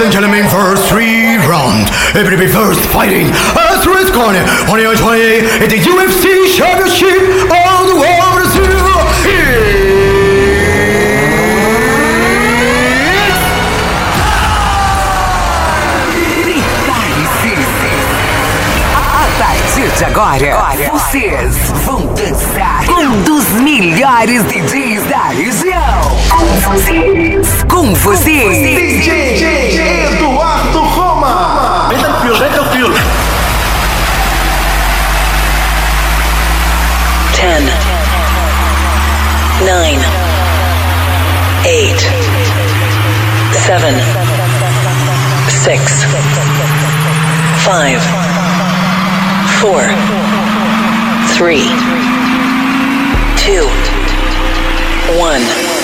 Ladies and gentlemen, first three round. Everybody first fighting. As risk on it. 2020 at the UFC Championship all the world Brazil. De agora, vocês vão dançar com um dos melhores DJs da região. Com vocês, com vocês, DJ Eduardo Roma. Vem tranquilo, vem tranquilo. 10, 9, 8, 7, 6, 5, 4, 3, 2, 1.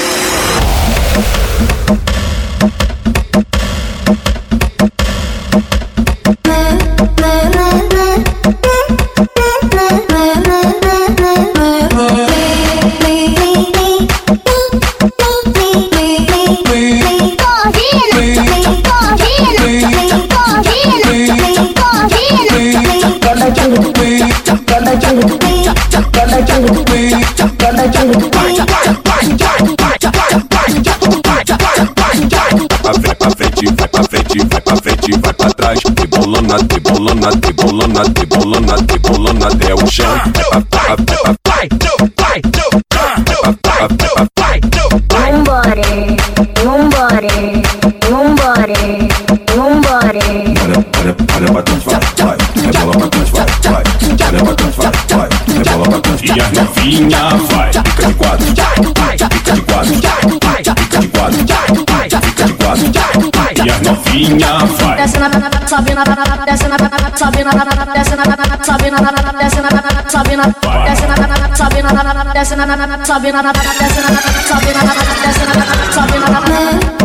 Vai pra frente, vai pra frente, vai pra frente, vai pra trás. Rebolando, rebolando, rebolando, rebolando, rebolando até o chão. Vai pra, vai pra, vai pra, vai pra, vai pra, vai pra, Vambora, vambora, vambora, vambora. Olha, olha pra trás, vai, vai. Rebola pra trás, vai, vai. Olha pra trás, vai, vai. Rebola pra trás. E a novinha vai. Fica de quatro, fica de quatro, fica de quatro, quatro. E a novinha vai. Desce na sobe na desce na sobe na desce na sobe na desce na sobe na desce na sobe na desce na sobe na desce na sobe na desce na sobe na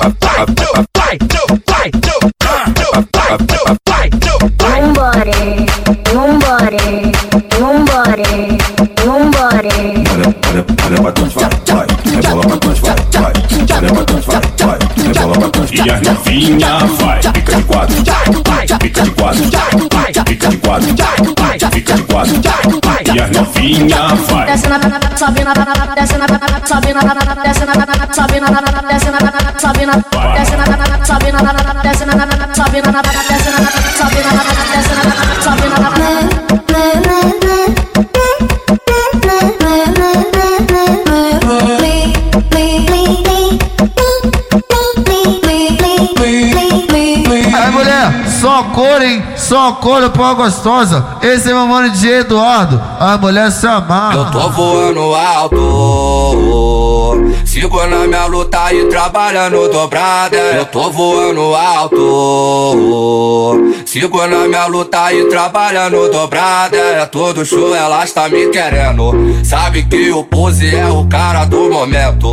vai pra, vai pra, vai pra, Vambora, vambora, vambora, vambora. Olha, olha, olha pra trás, vai, vai. Rebola pra trás, vai, vai. Olha pra trás, vai, vai. Rebola pra trás. E a novinha vai. Fica de quatro, fica de quatro, fica de quatro, fica de quatro. E a novinha vai. Desce na sobe na desce na sobe na desce na sobe na desce na sobe na desce na sobe na desce na sobe na desce na sobe cor, hein? Só cor pra gostosa. Esse é meu mano de Eduardo. A mulher se amarra. Eu tô voando alto, sigo na minha luta e trabalhando dobrada. Eu tô voando alto, sigo na minha luta e trabalhando dobrada. É todo show, ela está me querendo. Sabe que o pose é o cara do momento.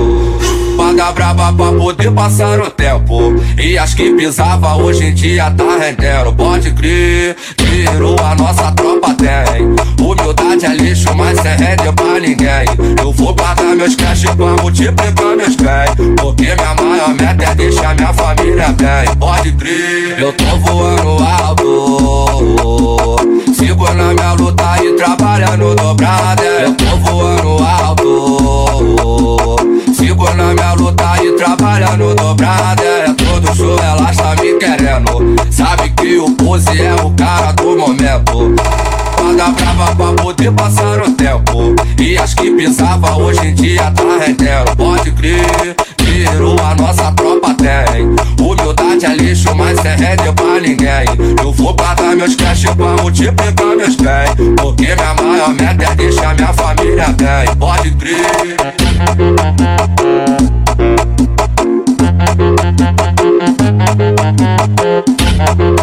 Paga brava pra poder passar o tempo. E as que pisava hoje em dia tá rendendo. Pode crer, virou a nossa tropa tem. Humildade é lixo, mas cê rende pra ninguém. Eu vou guardar meus cash pra multiplicar meus bens. Porque minha maior meta é deixar minha família bem. Pode crer, eu tô voando alto. Sigo na minha luta e trabalhando dobrada. Eu tô voando alto. Sigo na minha luta e trabalhando dobrada. É todo show, ela está me querendo. Sabe que o pose é o cara do momento corda brava pra poder passar o tempo. E as que pensava hoje em dia tá retendo. Pode crer, dinheiro a nossa tropa tem. Humildade é lixo, mas é rede pra ninguém. Eu vou guardar meus cash pra multiplicar meus bens. Porque minha maior meta é deixar minha família bem. Pode crer. Thank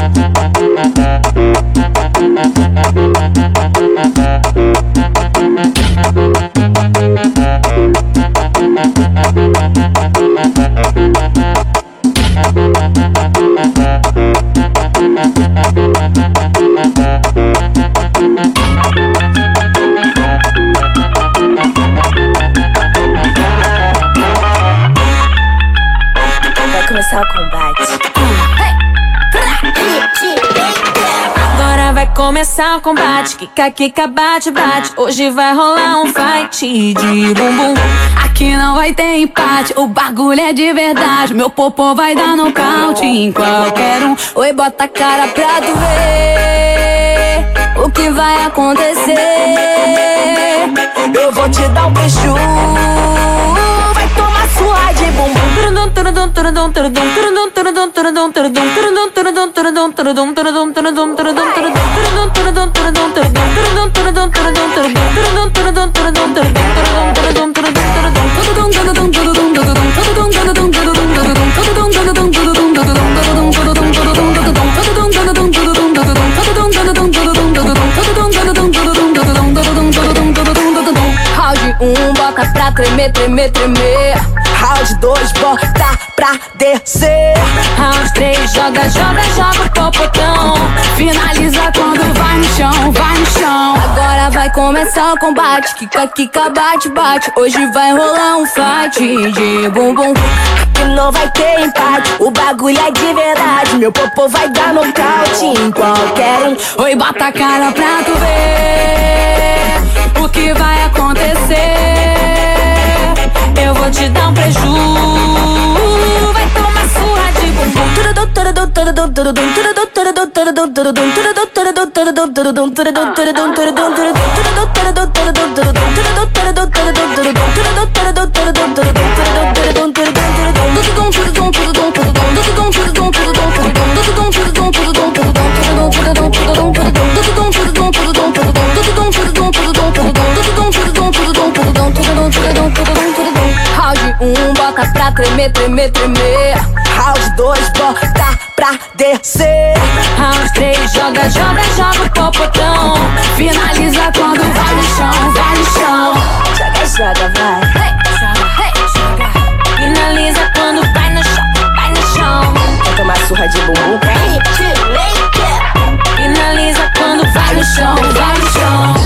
começar o combate. Kika, kika, bate, bate. Hoje vai rolar um fight de bumbum. Aqui não vai ter empate. O bagulho é de verdade. Meu popô vai dar nocaute em qualquer um. Oi, bota a cara pra tu ver o que vai acontecer. Eu vou te dar um beijo. Vai tomar sua de bumbum. Tremer, tremer, tremer. Round 2, bota pra descer. Round 3, joga, joga, joga o popotão. Finaliza quando vai no chão, vai no chão. Agora vai começar o combate. Kika, kika, bate, bate. Hoje vai rolar um fight de bumbum. Que não vai ter empate, o bagulho é de verdade. Meu popô vai dar nocaute em qualquer um. Oi, bota a cara pra tu ver o que vai acontecer. Eu vou te dar um preju, vai tomar surra de bumbum. Round 1, um, bota pra tremer, tremer, tremer. Round 2, bota pra descer. Round 3, joga, joga, joga o popotão. Finaliza quando vai no chão, vai no chão. Joga, joga, vai. Joga, joga. Finaliza quando vai no chão, vai no chão. Vai tomar surra de bumbum. Finaliza quando vai no chão, vai no chão.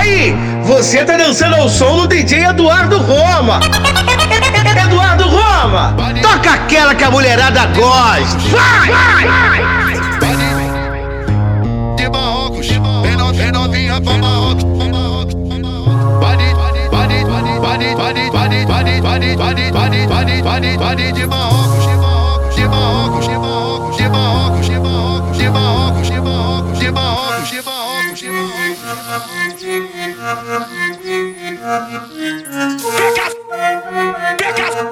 Aí, você tá dançando ao som do DJ Eduardo Roma. Eduardo Roma, toca aquela que a mulherada gosta. Vai! de Marrocos, vem no- vem novinha pra Marrocos, Marrocos, Marrocos. De Marrocos, de Marrocos, de Marrocos, de Marrocos, de Marrocos, de Marrocos, de Marrocos, de Marrocos, de Marrocos,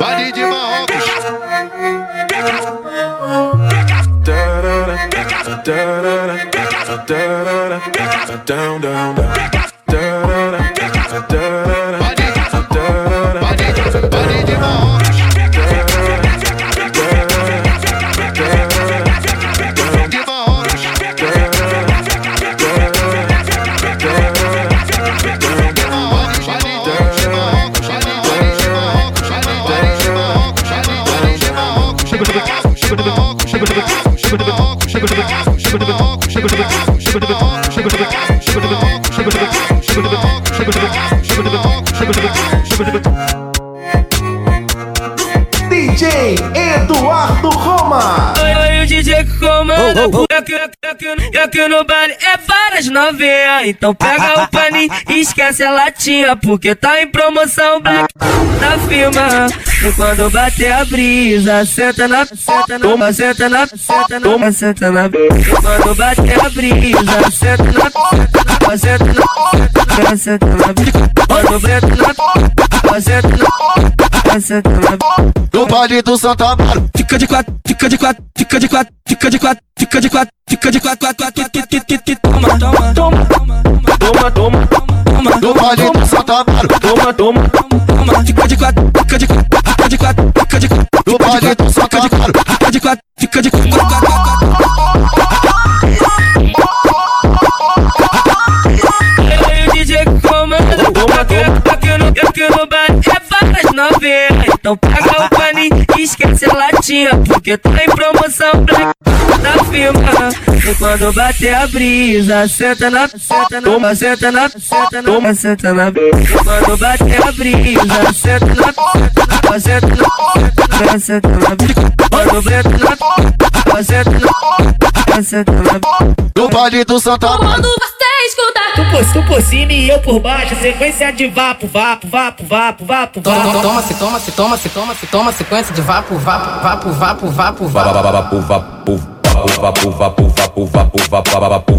Vale de Marrocos. Down, down, down. Aqui, aqui no baile. É várias novinhas Então pega o paninho e esquece a latinha Porque tá em promoção black na firma. E quando bater a brisa Senta na, senta na, senta na, senta na, senta na. E quando bater a brisa Senta na, senta na, senta na Quando breta na, senta na, senta na No baile do Santa Amaro, Fica de quatro, fica de quatro, fica de quatro, fica de quatro, fica de quatro, fica de quatro, quatro, quatro, quatro, quatro, quatro, toma, toma, toma, toma, toma, toma, no baile do Santa Amaro, toma, toma, toma, fica de quatro, fica de quatro, fica de quatro, fica de quatro, no baile do Santa Amaro, fica de quatro, fica de quatro, quatro, quatro, quatro. Então pega o paninho e esquece a latinha, porque tá em promoção black na firma. E quando bater a brisa, senta na, senta na, senta na, senta na, senta na. E quando bater a brisa, senta na, senta na, senta na. Quando breta na senta na senta na No baile do Santa escuta Tu por, tu por cima e eu por baixo, sequência de vapo, vapo, vapo, vapo, vapo, Toma, vapo. toma, se toma, se toma, se toma, se toma, sequência de vapo, vapo, vapo, vapo, vapo, vapo. Vapo, vapo, vapo, vapo, vapo, vapo, vapo, vapo, vapo,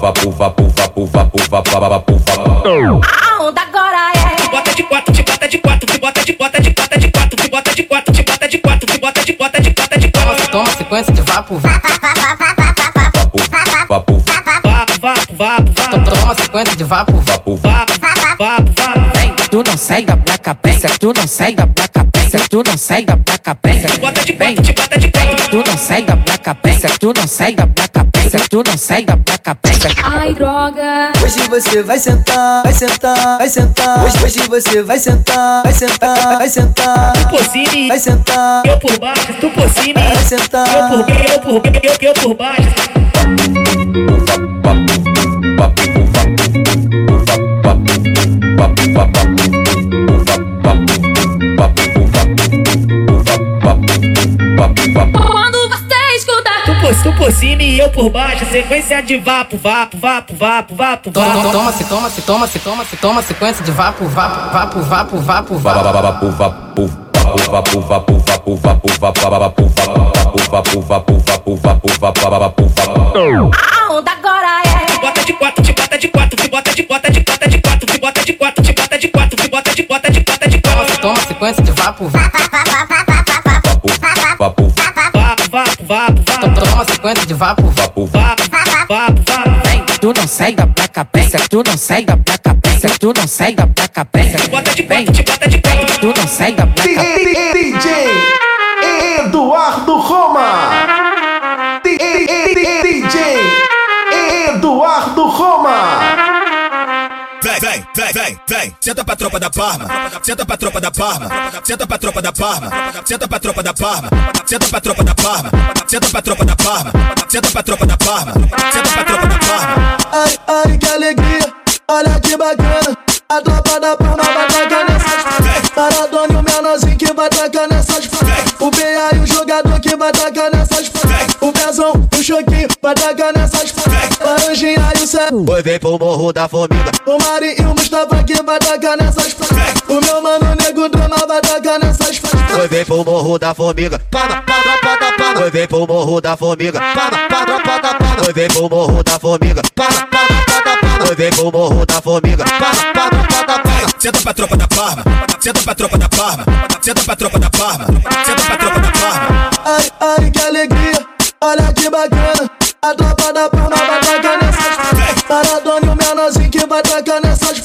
vapo, vapo, vapo, vapo, vapo, vapo, vapo. a onda agora é. Te bota de quatro, te bota de quatro, te bota de bota de bota de quatro, te bota de quatro, te bota de quatro, te bota de bota de bota de Toma, quatro. se toma, sequência de vapo, vapo, Vapo, Vapo, vapo, vapo, vapo, toma, sequência de vapo, vapo. vapo, vapo, vapo. Vem, tu não sai da placa, pensa, tu não sai da placa, pensa, tu não sai da placa, pensa. Bota de te bota de quatro. tu não sai da placa, pensa, tu não sai da placa, pensa, tu não sai da placa, pensa. Ai, droga. Hoje você vai sentar, vai sentar, vai sentar. Hoje, hoje você vai sentar, vai sentar, vai sentar. Tu por cima Vai sentar, eu por baixo, tu por cima vai sentar. eu por, eu por, eu, eu por baixo. Tu por, tu por cima e eu por baixo, sequência de vapo, vapo, vapo, vapo, vapo, vapo. toma, se toma, se toma, se toma, se toma, sequência de vapo, vapo, vapo, vapo, vapo, vapo. vapo, vapo, vapo, vapo, vapo, vapo, vapo, vapo, vapo, vapo, vapo, vapo, vapo, vapo, vapo, vapo. a onda agora é. Te bota de quatro, te bota de quatro, te bota de bota de bota de bota de bota de Toma, se toma, sequência de vapo, vapo. Vapo, Vapo, vapo, vapo, vapo, Toma, sequência de vapo, vapo. vapo, vapo, vapo. Vem, tu não sai da placa, pensa, tu não sai da placa, pensa, tu não sai da placa, pensa. Bota de quatro, te bota de quatro. tu não sai da placa. DJ senta pra tropa da Parma, senta pra tropa da Parma, senta pra tropa da Parma, senta pra tropa da Parma, senta pra tropa da Parma, senta pra tropa da Parma, senta pra tropa da Parma, senta pra tropa da Parma. Ai, ai, que alegria, olha que bacana, a tropa da Parma vai tacar nessas Maradona e o menorzinho que vai tacar nessa O BA e o jogador que vai tacar nessa Tacar nessas Laranjinha e o Cé Oi, vem pro morro da formiga. O Mari e o Mustafa vai tacar nessas O meu mano Nego Drama vai tacar nessas Oi, vem pro morro da formiga. Para, para, para, para. Oi, vem pro morro da formiga. Para, para, para, para. Oi, vem pro morro da formiga. Para, para, para, para. Oi, vem pro morro da formiga. Para, para, para, para. Senta pra tropa da Parma. Senta pra tropa da Parma. Senta pra tropa da Parma. Senta pra tropa da Parma. Ai, ai, que alegria, olha que bacana. A tropa da palma vai tacar nessas Maradona e o menorzinho que vai tacar nessas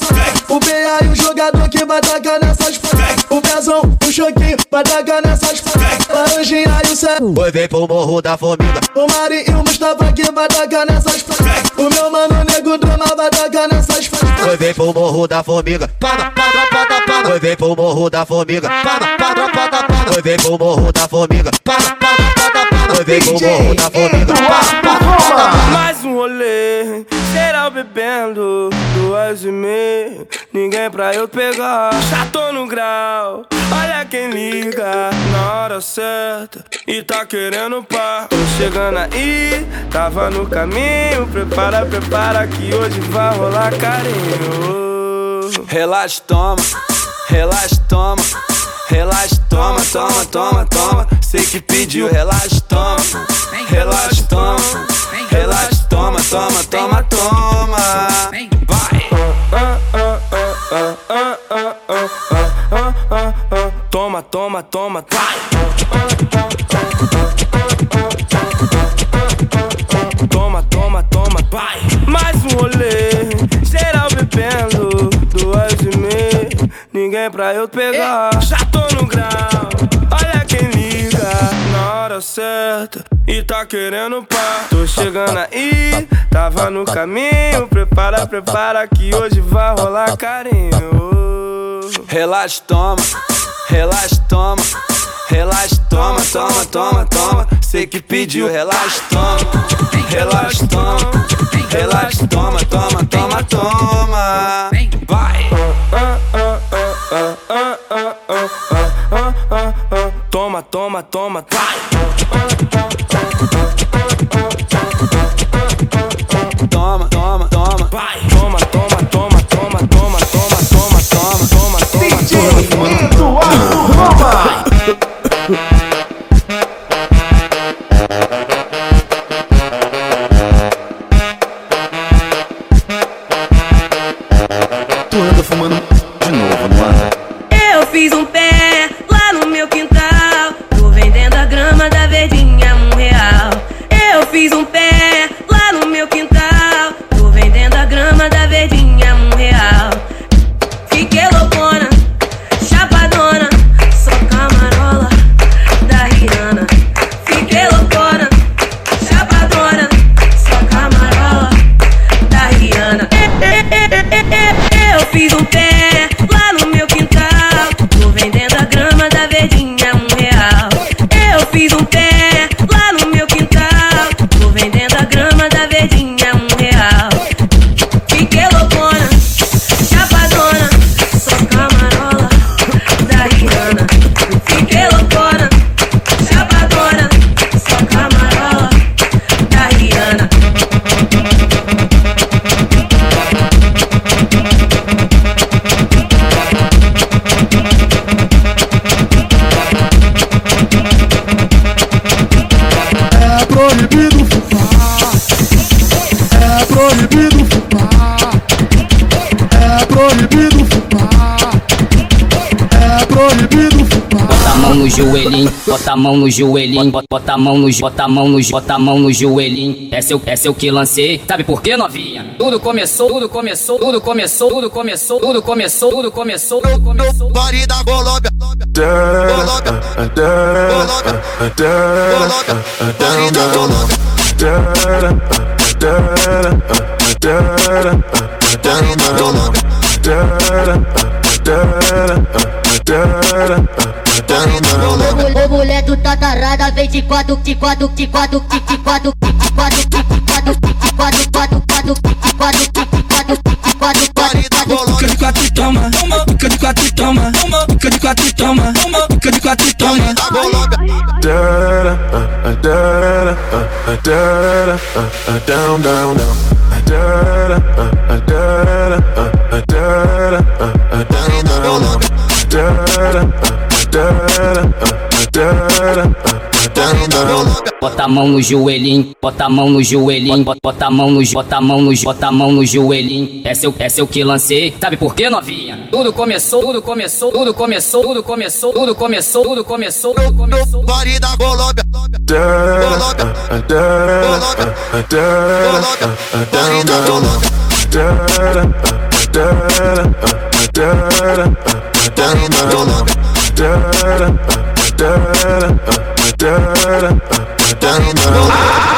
O BA e o jogador que vai tacar nessas O Pezão, o Choquinho vai tacar nessas Laranjinha e o Cé Oi, vem pro morro da formiga. O Mari e o Mustafa que vai tacar nessas O meu mano Nego Drama vai tacar nessas Oi, vem pro morro da formiga. Para, para, para, para. Oi, vem pro morro da formiga. Para, para, para, para. Oi, vem pro morro da formiga. Para, para, para, para, para. Mais um rolê, geral bebendo, duas e meia, ninguém pra eu pegar. Já tô no grau, olha quem liga na hora certa e tá querendo par. Tô chegando aí, tava no caminho, prepara, prepara que hoje vai rolar carinho. Relaxa, toma, relaxa, toma. Relaxa, toma, toma, toma, toma. Sei que pediu, relaxa, toma. Relaxa, toma. Relaxa, toma, toma, toma, toma. Vai. Toma, toma, toma, vai. Toma, toma, toma, vai. Mais um rolê, geral bebendo, duas e meia, ninguém pra eu pegar. Já tô no grau, olha hora certa e tá querendo par. Tô chegando aí, tava no caminho, prepara, prepara que hoje vai rolar carinho. Relaxa, toma, relaxa, toma. Relaxa, toma, toma, toma, toma. Sei que pediu, relaxa, toma. Relaxa, toma. Relaxa, toma, toma, toma, toma. Vai. Toma, toma. Toma, bota a mão no joelhinho, bota, a mão no, bota a mão no, bota a mão no joelhinho. É seu, é seu que lancei. Sabe por quê, novinha? Tudo começou, tudo começou, tudo começou, tudo começou, tudo começou, tudo começou, tudo começou. Body da Colômbia. Colômbia. Colômbia. Body da Colômbia. Body da Colômbia. Ô mulher do tatarada, vem de quatro, de quatro, de quatro, de de quatro, de de quatro, de de quatro, de de quatro, quatro, quatro, de de quatro, de de quatro, de de quatro, quatro, quatro. De quatro toma, fica de quatro toma, fica de quatro toma, la titonne. Down, down, down. Down, down, down. Down, down, down. Bota a mão no joelhinho, bota a mão no joelhinho, bota, a mão no, bota a mão no, bota a mão no joelhinho. É seu, é seu que lancei. Sabe por quê, novinha? Tudo começou, tudo começou, tudo começou, tudo começou, tudo começou, tudo começou, tudo começou. Body da Colômbia. Colômbia. Colômbia. Colômbia. Body da Colômbia.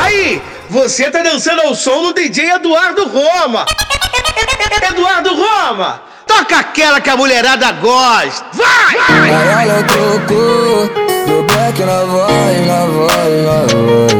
Aí, você tá dançando ao som do DJ Eduardo Roma. Eduardo Roma, toca aquela que a mulherada gosta. Vai! Aí ela tocou do back na voz, na voz, na voz, na voz.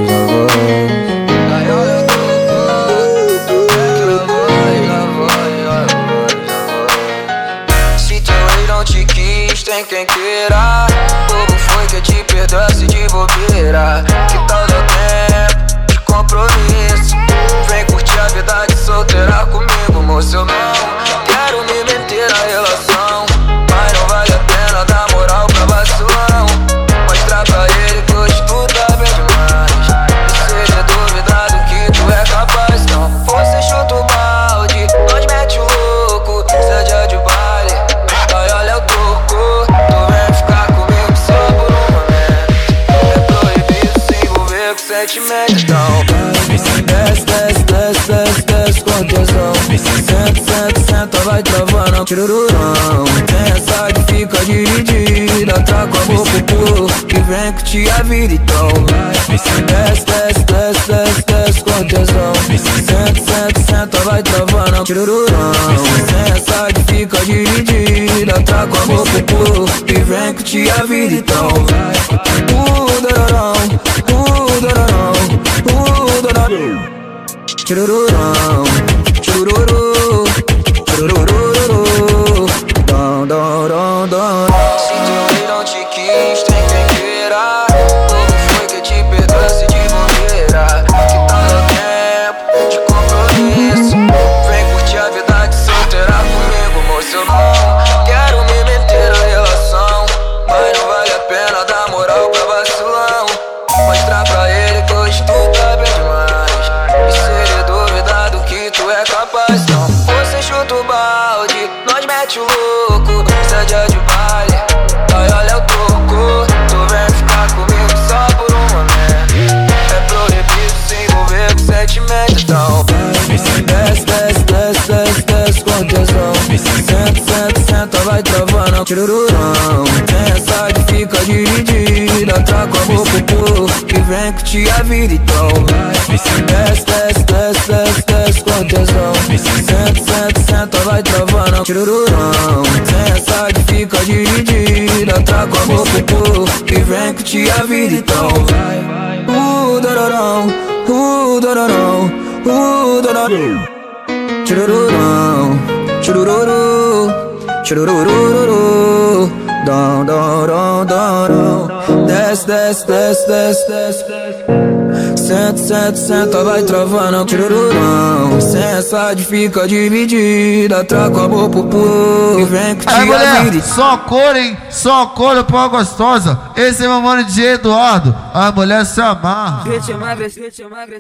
Tirururão. Tem essa que fica dividida, tá com a boca pro que vem que te a então. Desce, desce, desce, desce, desce com tesão. Senta, senta, senta, vai travando, tirururão. Tem essa que fica dividida, tá com a boca pro que vem que te a então. Uh, dororão, uh, dororão, uh, dororão. Tirururão, essa de fica dividida Tá com a pro e vem que te a vida então Desce, desce, desce, desce, desce com tesão Senta, senta, senta, vai travando Tirururão, essa de fica dividida Tá com a pro e vem que te a vida então Uh, dororão, uh, dororão, uh, dororão Tirururão, tirururu, Chururururu, dum dum dum dum dum. Desce, desce, desce, desce, desce. Senta, senta, senta, vai travando tirururão. Sem essa de fica dividida, trago a boca pro e vem que Aí, te mulher, só cor, hein? Só cor, pô, gostosa. Esse é meu mano de Eduardo. A mulher se amarra. Ritmo agressivo,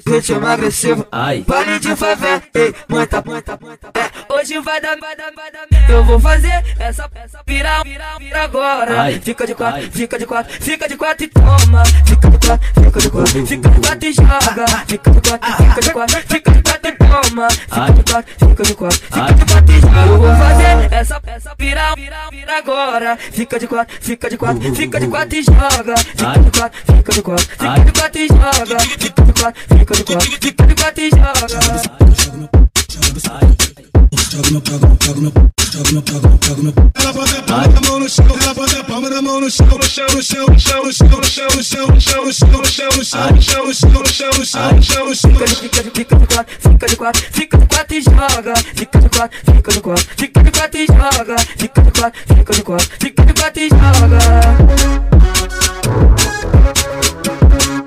ritmo agressivo. Ai. Vale de favela, ei, muita, muita, muita. É, hoje vai dar, vai dar, vai dar merda. Eu vou fazer essa, essa virar, virar, virar agora. Ai. Fica de quatro, fica de quatro, fica de quatro e toma. Fica de quatro, fica de quatro, fica de quatro e joga. Fica de quatro, fica de quatro, fica de quatro e toma. Fica de quatro, fica de quatro, fica de quatro e joga. Eu vou fazer essa, essa virar, virar, virar agora. Fica de quatro, fica de quatro, fica de quatro e joga. Fica de quatro, fica de quatro, fica de quatro e joga. Fica de quatro, fica de quatro, fica de quatro e joga. Ela bota a palma da mão no chão, ela bota a mão no chão, no chão, no chão, no chão, no chão, no chão, no chão, no chão, no chão, no chão, no chão, no chão, no chão, no chão, no chão, no chão, no chão. Fica de, fica de, fica de quatro, fica de quatro, fica de quatro e joga. Fica de quatro, fica de quatro, fica de quatro e joga. Fica de quatro, fica de quatro, fica de quatro e joga.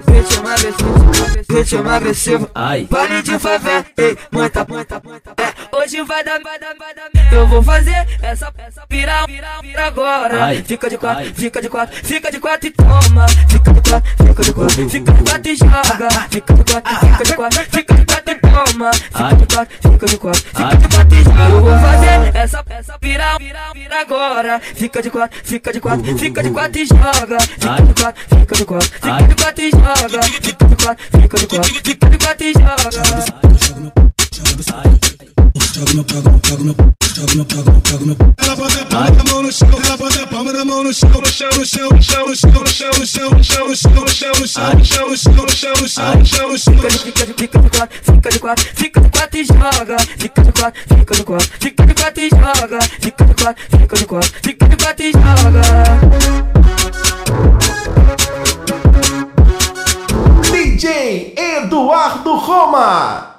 Ritmo agressivo, ritmo agressivo. Ai. Vale de favela, ei, muita, muita, muita. É, hoje vai dar, vai dar, vai dar merda. Eu vou fazer essa, essa virar, virar, virar agora. Ai. Fica de quatro, fica de quatro, fica de quatro e toma. Fica de quatro, fica de quatro, fica de quatro e joga. Fica de quatro, fica de quatro, fica de quatro e toma. Fica de quatro, fica de quatro, fica de quatro e joga. Eu vou fazer essa, essa virar, virar, virar agora. Fica de quatro, fica de quatro, fica de quatro e joga. Fica de quatro, fica de quatro, fica de quatro e joga. Fica de quatro, fica de quatro, fica de quatro e joga. Ela bota a palma da mão no chão, ela bota a palma da mão no chão, no chão, no chão, no chão, no chão, no chão, no chão, no chão, no chão, no chão, no chão, no chão, no chão, no chão, no chão, no chão, no chão. Fica de, fica de, fica de quatro, fica de quatro, fica de quatro e joga. Fica de quatro, fica de quatro, fica de quatro e joga. Fica de quatro, fica de quatro, fica de quatro e joga. DJ Eduardo Roma.